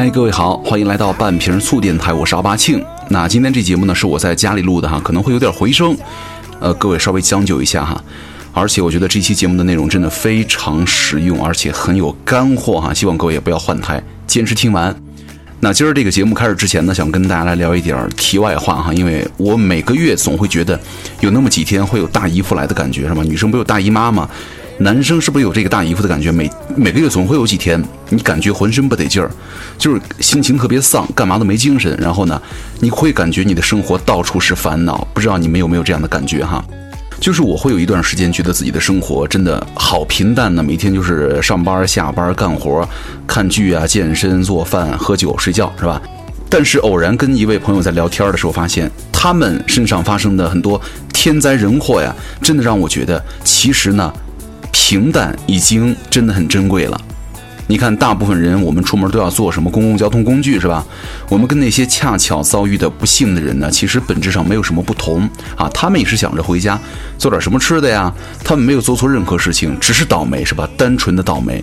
嗨，各位好，欢迎来到半瓶醋电台，我是阿巴庆。那今天这节目呢是我在家里录的哈，可能会有点回声，呃，各位稍微将就一下哈。而且我觉得这期节目的内容真的非常实用，而且很有干货哈，希望各位也不要换台，坚持听完。那今儿这个节目开始之前呢，想跟大家来聊一点题外话哈，因为我每个月总会觉得有那么几天会有大姨夫来的感觉，是吧？女生不有大姨妈吗？男生是不是有这个大姨夫的感觉？每每个月总会有几天，你感觉浑身不得劲儿，就是心情特别丧，干嘛都没精神。然后呢，你会感觉你的生活到处是烦恼。不知道你们有没有这样的感觉哈？就是我会有一段时间觉得自己的生活真的好平淡呢，每天就是上班、下班、干活、看剧啊、健身、做饭、喝酒、睡觉，是吧？但是偶然跟一位朋友在聊天的时候，发现他们身上发生的很多天灾人祸呀，真的让我觉得，其实呢。平淡已经真的很珍贵了。你看，大部分人我们出门都要坐什么公共交通工具，是吧？我们跟那些恰巧遭遇的不幸的人呢，其实本质上没有什么不同啊。他们也是想着回家做点什么吃的呀。他们没有做错任何事情，只是倒霉，是吧？单纯的倒霉。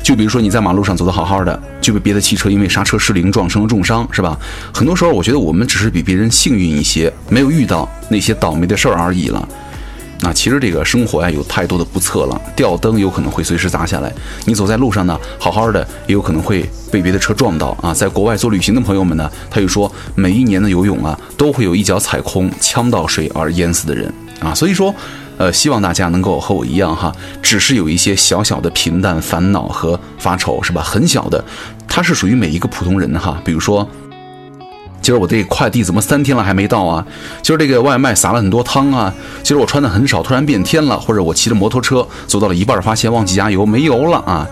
就比如说你在马路上走得好好的，就被别的汽车因为刹车失灵撞成了重伤，是吧？很多时候，我觉得我们只是比别人幸运一些，没有遇到那些倒霉的事儿而已了。那其实这个生活呀，有太多的不测了。吊灯有可能会随时砸下来，你走在路上呢，好好的也有可能会被别的车撞到啊。在国外做旅行的朋友们呢，他就说，每一年的游泳啊，都会有一脚踩空呛到水而淹死的人啊。所以说，呃，希望大家能够和我一样哈，只是有一些小小的平淡烦恼和发愁，是吧？很小的，它是属于每一个普通人哈。比如说。今儿我这快递怎么三天了还没到啊？今儿这个外卖撒了很多汤啊！今儿我穿的很少，突然变天了，或者我骑着摩托车走到了一半，发现忘记加油，没油了啊！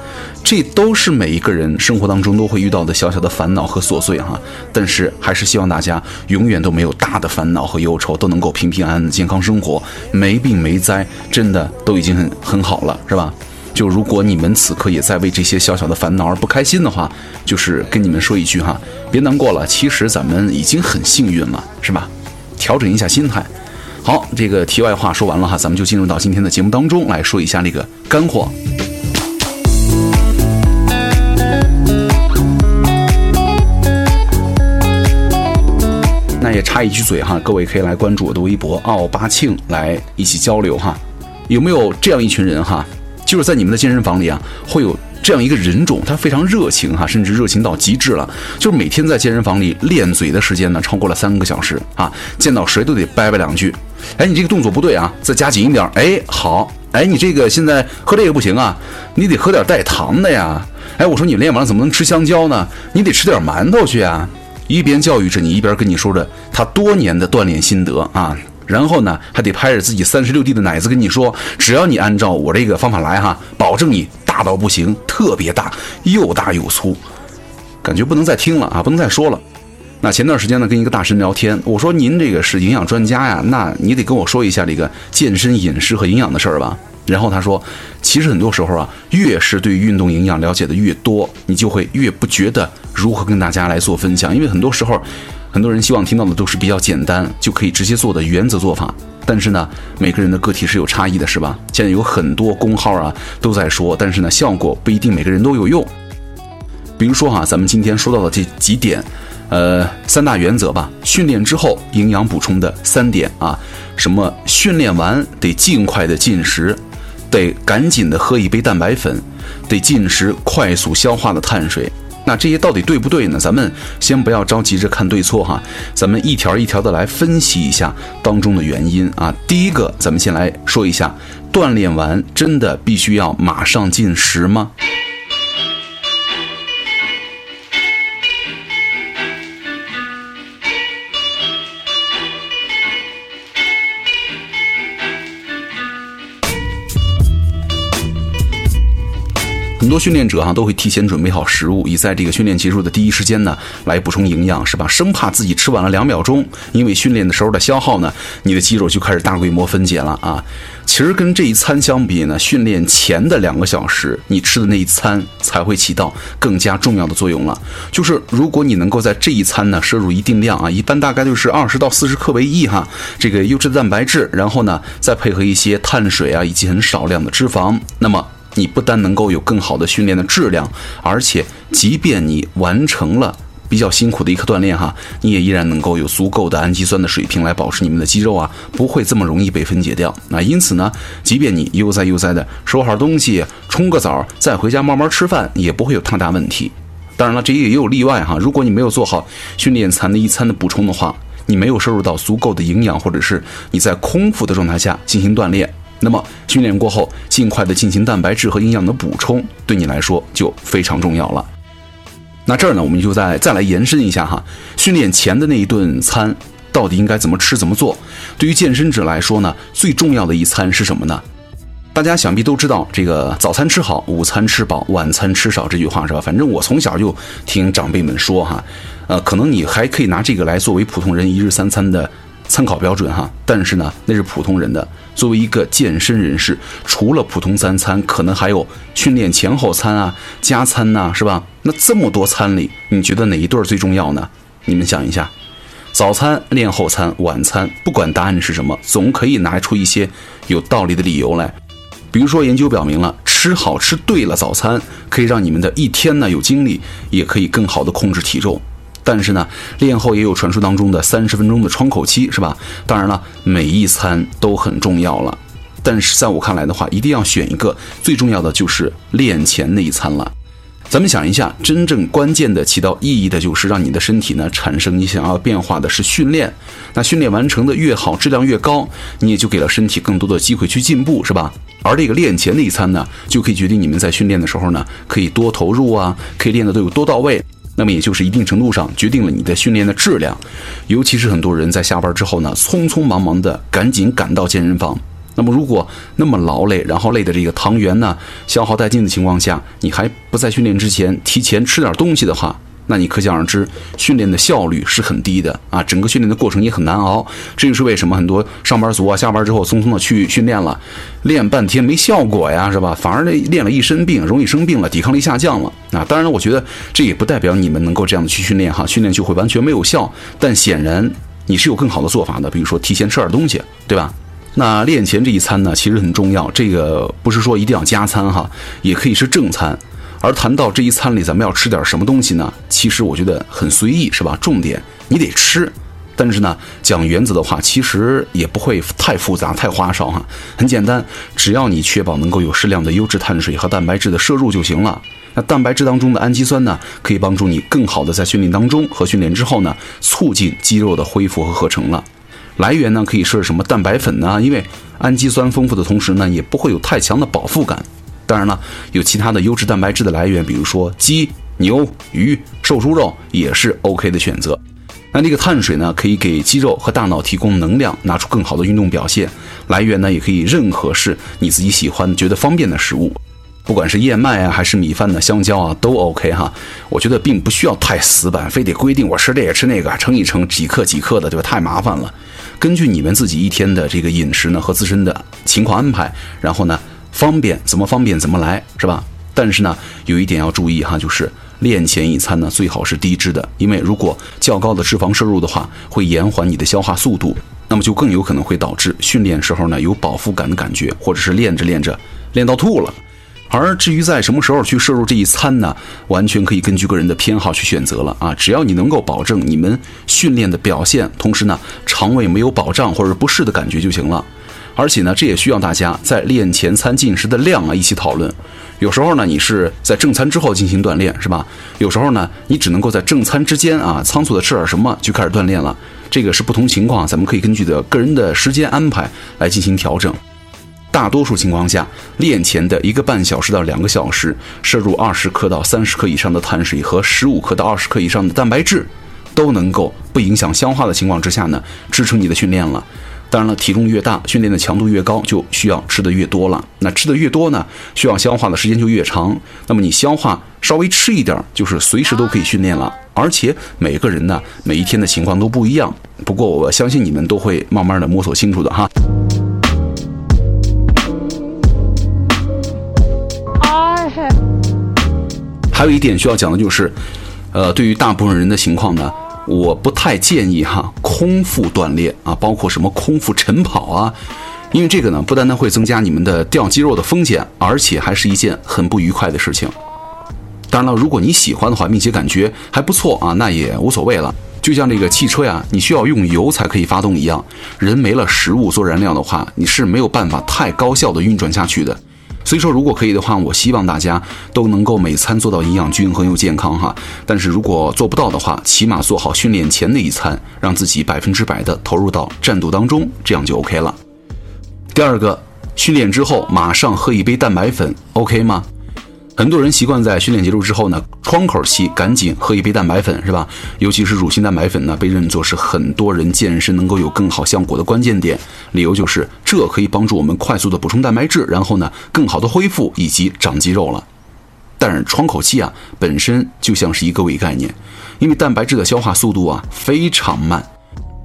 这都是每一个人生活当中都会遇到的小小的烦恼和琐碎哈。但是还是希望大家永远都没有大的烦恼和忧愁，都能够平平安安的健康生活，没病没灾，真的都已经很很好了，是吧？就如果你们此刻也在为这些小小的烦恼而不开心的话，就是跟你们说一句哈，别难过了，其实咱们已经很幸运了，是吧？调整一下心态。好，这个题外话说完了哈，咱们就进入到今天的节目当中来说一下那个干货。那也插一句嘴哈，各位可以来关注我的微博奥巴庆来一起交流哈。有没有这样一群人哈？就是在你们的健身房里啊，会有这样一个人种，他非常热情哈，甚至热情到极致了。就是每天在健身房里练嘴的时间呢，超过了三个小时啊，见到谁都得掰掰两句。哎，你这个动作不对啊，再加紧一点。哎，好。哎，你这个现在喝这个不行啊，你得喝点带糖的呀。哎，我说你练完了怎么能吃香蕉呢？你得吃点馒头去啊。一边教育着你，一边跟你说着他多年的锻炼心得啊。然后呢，还得拍着自己三十六 D 的奶子跟你说，只要你按照我这个方法来哈，保证你大到不行，特别大，又大又粗，感觉不能再听了啊，不能再说了。那前段时间呢，跟一个大神聊天，我说您这个是营养专家呀，那你得跟我说一下这个健身饮食和营养的事儿吧。然后他说，其实很多时候啊，越是对运动营养了解的越多，你就会越不觉得如何跟大家来做分享，因为很多时候。很多人希望听到的都是比较简单就可以直接做的原则做法，但是呢，每个人的个体是有差异的，是吧？现在有很多公号啊都在说，但是呢，效果不一定每个人都有用。比如说哈，咱们今天说到的这几点，呃，三大原则吧。训练之后营养补充的三点啊，什么？训练完得尽快的进食，得赶紧的喝一杯蛋白粉，得进食快速消化的碳水。那这些到底对不对呢？咱们先不要着急着看对错哈，咱们一条一条的来分析一下当中的原因啊。第一个，咱们先来说一下，锻炼完真的必须要马上进食吗？很多训练者哈都会提前准备好食物，以在这个训练结束的第一时间呢来补充营养，是吧？生怕自己吃晚了两秒钟，因为训练的时候的消耗呢，你的肌肉就开始大规模分解了啊。其实跟这一餐相比呢，训练前的两个小时你吃的那一餐才会起到更加重要的作用了。就是如果你能够在这一餐呢摄入一定量啊，一般大概就是二十到四十克为宜哈，这个优质的蛋白质，然后呢再配合一些碳水啊以及很少量的脂肪，那么。你不单能够有更好的训练的质量，而且即便你完成了比较辛苦的一刻锻炼哈，你也依然能够有足够的氨基酸的水平来保持你们的肌肉啊，不会这么容易被分解掉。那因此呢，即便你悠哉悠哉的收好东西，冲个澡，再回家慢慢吃饭，也不会有太大问题。当然了，这也有例外哈，如果你没有做好训练餐的一餐的补充的话，你没有摄入到足够的营养，或者是你在空腹的状态下进行锻炼。那么训练过后，尽快的进行蛋白质和营养的补充，对你来说就非常重要了。那这儿呢，我们就再再来延伸一下哈，训练前的那一顿餐到底应该怎么吃怎么做？对于健身者来说呢，最重要的一餐是什么呢？大家想必都知道，这个早餐吃好，午餐吃饱，晚餐吃少这句话是吧？反正我从小就听长辈们说哈，呃，可能你还可以拿这个来作为普通人一日三餐的。参考标准哈，但是呢，那是普通人的。作为一个健身人士，除了普通三餐，可能还有训练前后餐啊、加餐呐，是吧？那这么多餐里，你觉得哪一对最重要呢？你们想一下，早餐、练后餐、晚餐，不管答案是什么，总可以拿出一些有道理的理由来。比如说，研究表明了，吃好吃对了早餐，可以让你们的一天呢有精力，也可以更好的控制体重。但是呢，练后也有传说当中的三十分钟的窗口期，是吧？当然了，每一餐都很重要了。但是在我看来的话，一定要选一个最重要的，就是练前那一餐了。咱们想一下，真正关键的起到意义的，就是让你的身体呢产生你想要变化的是训练。那训练完成的越好，质量越高，你也就给了身体更多的机会去进步，是吧？而这个练前那一餐呢，就可以决定你们在训练的时候呢，可以多投入啊，可以练的都有多到位。那么也就是一定程度上决定了你的训练的质量，尤其是很多人在下班之后呢，匆匆忙忙的赶紧赶到健身房。那么如果那么劳累，然后累的这个糖原呢消耗殆尽的情况下，你还不在训练之前提前吃点东西的话。那你可想而知，训练的效率是很低的啊，整个训练的过程也很难熬。这就是为什么很多上班族啊，下班之后匆匆的去训练了，练半天没效果呀，是吧？反而，练了一身病，容易生病了，抵抗力下降了啊。当然，我觉得这也不代表你们能够这样的去训练哈，训练就会完全没有效。但显然你是有更好的做法的，比如说提前吃点东西，对吧？那练前这一餐呢，其实很重要，这个不是说一定要加餐哈，也可以是正餐。而谈到这一餐里咱们要吃点什么东西呢？其实我觉得很随意，是吧？重点你得吃，但是呢，讲原则的话，其实也不会太复杂、太花哨哈。很简单，只要你确保能够有适量的优质碳水和蛋白质的摄入就行了。那蛋白质当中的氨基酸呢，可以帮助你更好的在训练当中和训练之后呢，促进肌肉的恢复和合成了。来源呢，可以是什么蛋白粉呢？因为氨基酸丰富的同时呢，也不会有太强的饱腹感。当然了，有其他的优质蛋白质的来源，比如说鸡、牛、鱼、瘦猪肉也是 OK 的选择。那这个碳水呢，可以给肌肉和大脑提供能量，拿出更好的运动表现。来源呢，也可以任何是你自己喜欢、觉得方便的食物，不管是燕麦啊，还是米饭的香蕉啊，都 OK 哈。我觉得并不需要太死板，非得规定我吃这个吃那个，称一称几克几克的，对吧？太麻烦了。根据你们自己一天的这个饮食呢和自身的情况安排，然后呢。方便怎么方便怎么来是吧？但是呢，有一点要注意哈，就是练前一餐呢最好是低脂的，因为如果较高的脂肪摄入的话，会延缓你的消化速度，那么就更有可能会导致训练时候呢有饱腹感的感觉，或者是练着练着练到吐了。而至于在什么时候去摄入这一餐呢，完全可以根据个人的偏好去选择了啊，只要你能够保证你们训练的表现，同时呢肠胃没有饱胀或者不适的感觉就行了。而且呢，这也需要大家在练前餐进食的量啊一起讨论。有时候呢，你是在正餐之后进行锻炼，是吧？有时候呢，你只能够在正餐之间啊，仓促的吃点什么就开始锻炼了。这个是不同情况，咱们可以根据的个人的时间安排来进行调整。大多数情况下，练前的一个半小时到两个小时，摄入二十克到三十克以上的碳水和十五克到二十克以上的蛋白质，都能够不影响消化的情况之下呢，支撑你的训练了。当然了，体重越大，训练的强度越高，就需要吃的越多了。那吃的越多呢，需要消化的时间就越长。那么你消化稍微吃一点，就是随时都可以训练了。而且每个人呢，每一天的情况都不一样。不过我相信你们都会慢慢的摸索清楚的哈。还有一点需要讲的就是，呃，对于大部分人的情况呢。我不太建议哈空腹锻炼啊，包括什么空腹晨跑啊，因为这个呢，不单单会增加你们的掉肌肉的风险，而且还是一件很不愉快的事情。当然了，如果你喜欢的话，并且感觉还不错啊，那也无所谓了。就像这个汽车呀，你需要用油才可以发动一样，人没了食物做燃料的话，你是没有办法太高效的运转下去的。所以说，如果可以的话，我希望大家都能够每餐做到营养均衡又健康哈。但是如果做不到的话，起码做好训练前的一餐，让自己百分之百的投入到战斗当中，这样就 OK 了。第二个，训练之后马上喝一杯蛋白粉，OK 吗？很多人习惯在训练结束之后呢，窗口期赶紧喝一杯蛋白粉，是吧？尤其是乳清蛋白粉呢，被认作是很多人健身能够有更好效果的关键点。理由就是这可以帮助我们快速的补充蛋白质，然后呢，更好的恢复以及长肌肉了。但是窗口期啊，本身就像是一个伪概念，因为蛋白质的消化速度啊非常慢。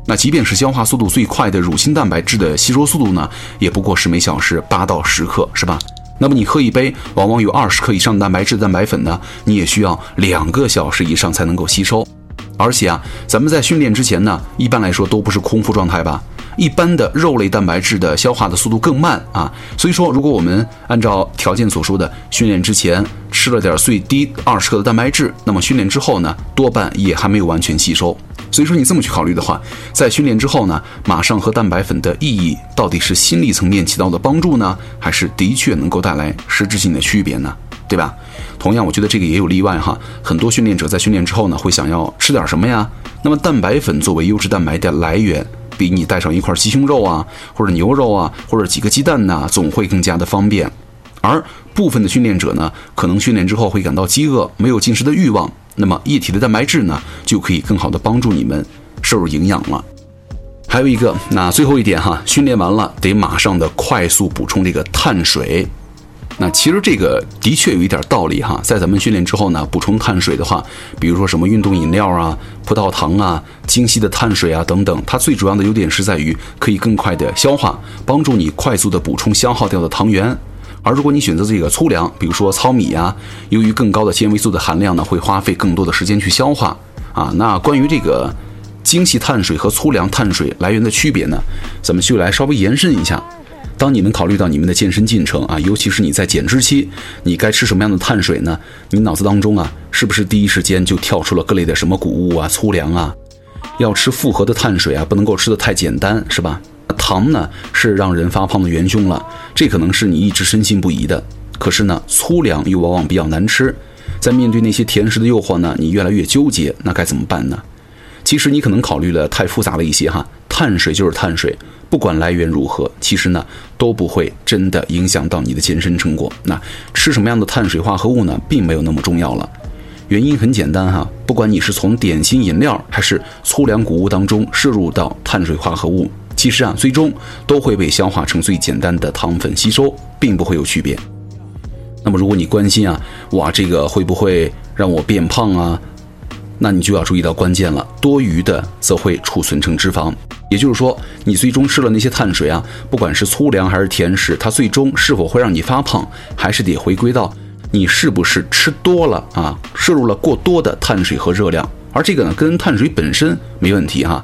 那即便是消化速度最快的乳清蛋白质的吸收速度呢，也不过是每小时八到十克，是吧？那么你喝一杯往往有二十克以上的蛋白质蛋白粉呢，你也需要两个小时以上才能够吸收。而且啊，咱们在训练之前呢，一般来说都不是空腹状态吧？一般的肉类蛋白质的消化的速度更慢啊。所以说，如果我们按照条件所说的，训练之前吃了点最低二十克的蛋白质，那么训练之后呢，多半也还没有完全吸收。所以说你这么去考虑的话，在训练之后呢，马上喝蛋白粉的意义到底是心理层面起到的帮助呢，还是的确能够带来实质性的区别呢？对吧？同样，我觉得这个也有例外哈。很多训练者在训练之后呢，会想要吃点什么呀？那么蛋白粉作为优质蛋白的来源，比你带上一块鸡胸肉啊，或者牛肉啊，或者几个鸡蛋呐，总会更加的方便。而部分的训练者呢，可能训练之后会感到饥饿，没有进食的欲望。那么液体的蛋白质呢，就可以更好的帮助你们摄入营养了。还有一个，那最后一点哈，训练完了得马上的快速补充这个碳水。那其实这个的确有一点道理哈，在咱们训练之后呢，补充碳水的话，比如说什么运动饮料啊、葡萄糖啊、精细的碳水啊等等，它最主要的优点是在于可以更快的消化，帮助你快速的补充消耗掉的糖原。而如果你选择这个粗粮，比如说糙米呀，由于更高的纤维素的含量呢，会花费更多的时间去消化啊。那关于这个精细碳水和粗粮碳水来源的区别呢，咱们就来稍微延伸一下。当你们考虑到你们的健身进程啊，尤其是你在减脂期，你该吃什么样的碳水呢？你脑子当中啊，是不是第一时间就跳出了各类的什么谷物啊、粗粮啊？要吃复合的碳水啊，不能够吃的太简单，是吧？糖呢是让人发胖的元凶了，这可能是你一直深信不疑的。可是呢，粗粮又往往比较难吃，在面对那些甜食的诱惑呢，你越来越纠结，那该怎么办呢？其实你可能考虑了太复杂了一些哈，碳水就是碳水，不管来源如何，其实呢都不会真的影响到你的健身成果。那吃什么样的碳水化合物呢，并没有那么重要了。原因很简单哈，不管你是从点心饮料还是粗粮谷物当中摄入到碳水化合物。其实啊，最终都会被消化成最简单的糖分吸收，并不会有区别。那么，如果你关心啊，哇，这个会不会让我变胖啊？那你就要注意到关键了，多余的则会储存成脂肪。也就是说，你最终吃了那些碳水啊，不管是粗粮还是甜食，它最终是否会让你发胖，还是得回归到你是不是吃多了啊，摄入了过多的碳水和热量。而这个呢，跟碳水本身没问题哈。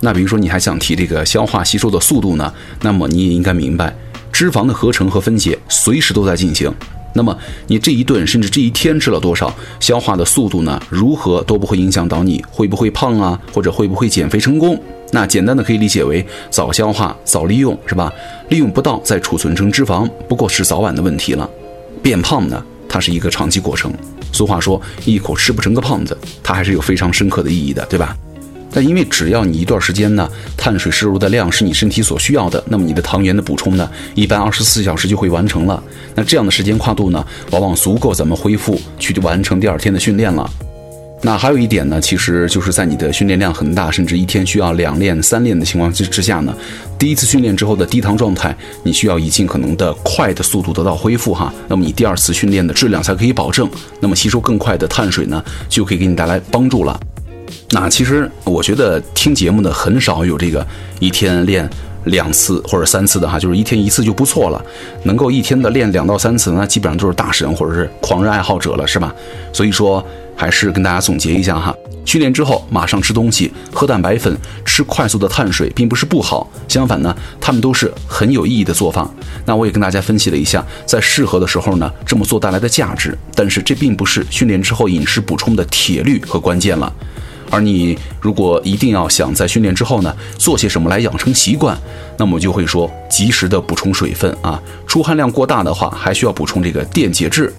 那比如说你还想提这个消化吸收的速度呢？那么你也应该明白，脂肪的合成和分解随时都在进行。那么你这一顿甚至这一天吃了多少，消化的速度呢？如何都不会影响到你会不会胖啊，或者会不会减肥成功？那简单的可以理解为早消化早利用，是吧？利用不到再储存成脂肪，不过是早晚的问题了。变胖呢，它是一个长期过程。俗话说，一口吃不成个胖子，它还是有非常深刻的意义的，对吧？但因为只要你一段时间呢，碳水摄入的量是你身体所需要的，那么你的糖原的补充呢，一般二十四小时就会完成了。那这样的时间跨度呢，往往足够咱们恢复去完成第二天的训练了。那还有一点呢，其实就是在你的训练量很大，甚至一天需要两练、三练的情况之之下呢，第一次训练之后的低糖状态，你需要以尽可能的快的速度得到恢复哈。那么你第二次训练的质量才可以保证，那么吸收更快的碳水呢，就可以给你带来帮助了。那其实我觉得听节目的很少有这个一天练两次或者三次的哈，就是一天一次就不错了。能够一天的练两到三次，那基本上都是大神或者是狂热爱好者了，是吧？所以说，还是跟大家总结一下哈。训练之后马上吃东西，喝蛋白粉，吃快速的碳水，并不是不好。相反呢，他们都是很有意义的做法。那我也跟大家分析了一下，在适合的时候呢，这么做带来的价值。但是这并不是训练之后饮食补充的铁律和关键了。而你如果一定要想在训练之后呢，做些什么来养成习惯，那么就会说，及时的补充水分啊。出汗量过大的话，还需要补充这个电解质。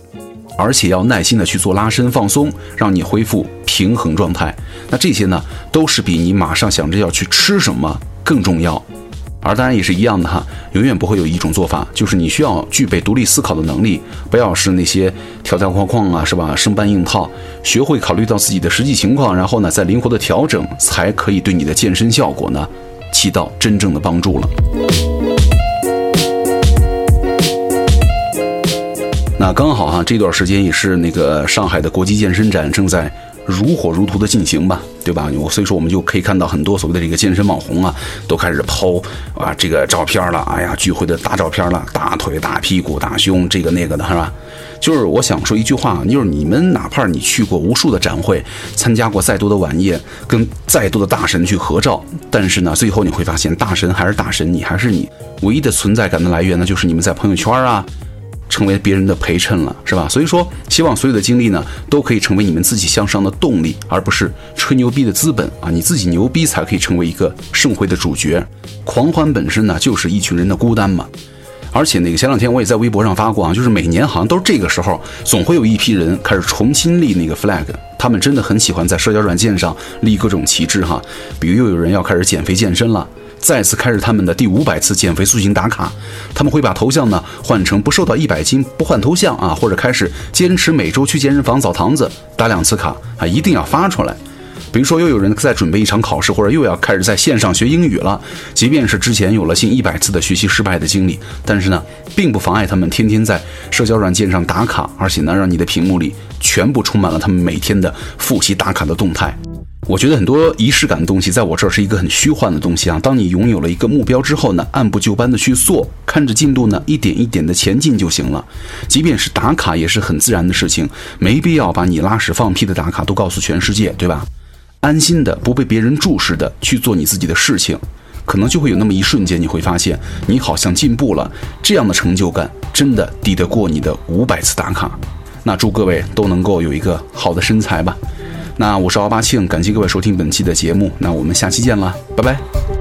而且要耐心的去做拉伸放松，让你恢复平衡状态。那这些呢，都是比你马上想着要去吃什么更重要。而当然也是一样的哈，永远不会有一种做法，就是你需要具备独立思考的能力，不要是那些条条框框啊，是吧？生搬硬套，学会考虑到自己的实际情况，然后呢，再灵活的调整，才可以对你的健身效果呢，起到真正的帮助了。那刚好哈，这段时间也是那个上海的国际健身展正在如火如荼的进行吧，对吧？我所以说我们就可以看到很多所谓的这个健身网红啊，都开始抛啊这个照片了，哎呀聚会的大照片了，大腿、大屁股、大胸，这个那个的是吧？就是我想说一句话，就是你们哪怕你去过无数的展会，参加过再多的晚宴，跟再多的大神去合照，但是呢，最后你会发现大神还是大神，你还是你，唯一的存在感的来源呢，就是你们在朋友圈啊。成为别人的陪衬了，是吧？所以说，希望所有的经历呢，都可以成为你们自己向上的动力，而不是吹牛逼的资本啊！你自己牛逼才可以成为一个盛会的主角。狂欢本身呢，就是一群人的孤单嘛。而且那个前两天我也在微博上发过啊，就是每年好像都是这个时候，总会有一批人开始重新立那个 flag。他们真的很喜欢在社交软件上立各种旗帜哈，比如又有人要开始减肥健身了。再次开始他们的第五百次减肥塑形打卡，他们会把头像呢换成不瘦到一百斤不换头像啊，或者开始坚持每周去健身房澡堂子打两次卡啊，一定要发出来。比如说又有人在准备一场考试，或者又要开始在线上学英语了，即便是之前有了近一百次的学习失败的经历，但是呢，并不妨碍他们天天在社交软件上打卡，而且呢，让你的屏幕里全部充满了他们每天的复习打卡的动态。我觉得很多仪式感的东西，在我这儿是一个很虚幻的东西啊。当你拥有了一个目标之后呢，按部就班的去做，看着进度呢，一点一点的前进就行了。即便是打卡，也是很自然的事情，没必要把你拉屎放屁的打卡都告诉全世界，对吧？安心的，不被别人注视的去做你自己的事情，可能就会有那么一瞬间，你会发现你好像进步了。这样的成就感，真的抵得过你的五百次打卡。那祝各位都能够有一个好的身材吧。那我是奥巴庆，感谢各位收听本期的节目，那我们下期见了，拜拜。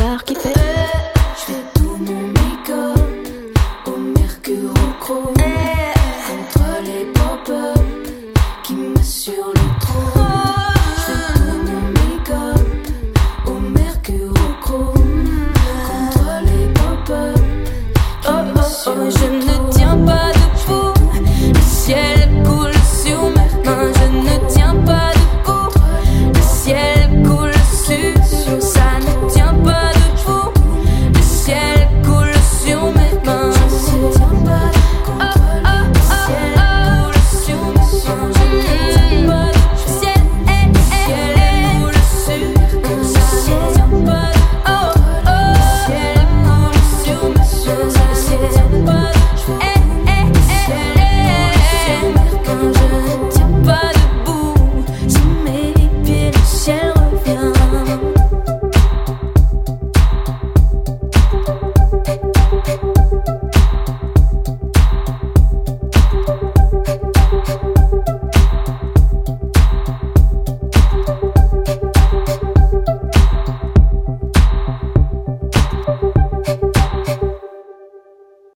Étendard qui fait.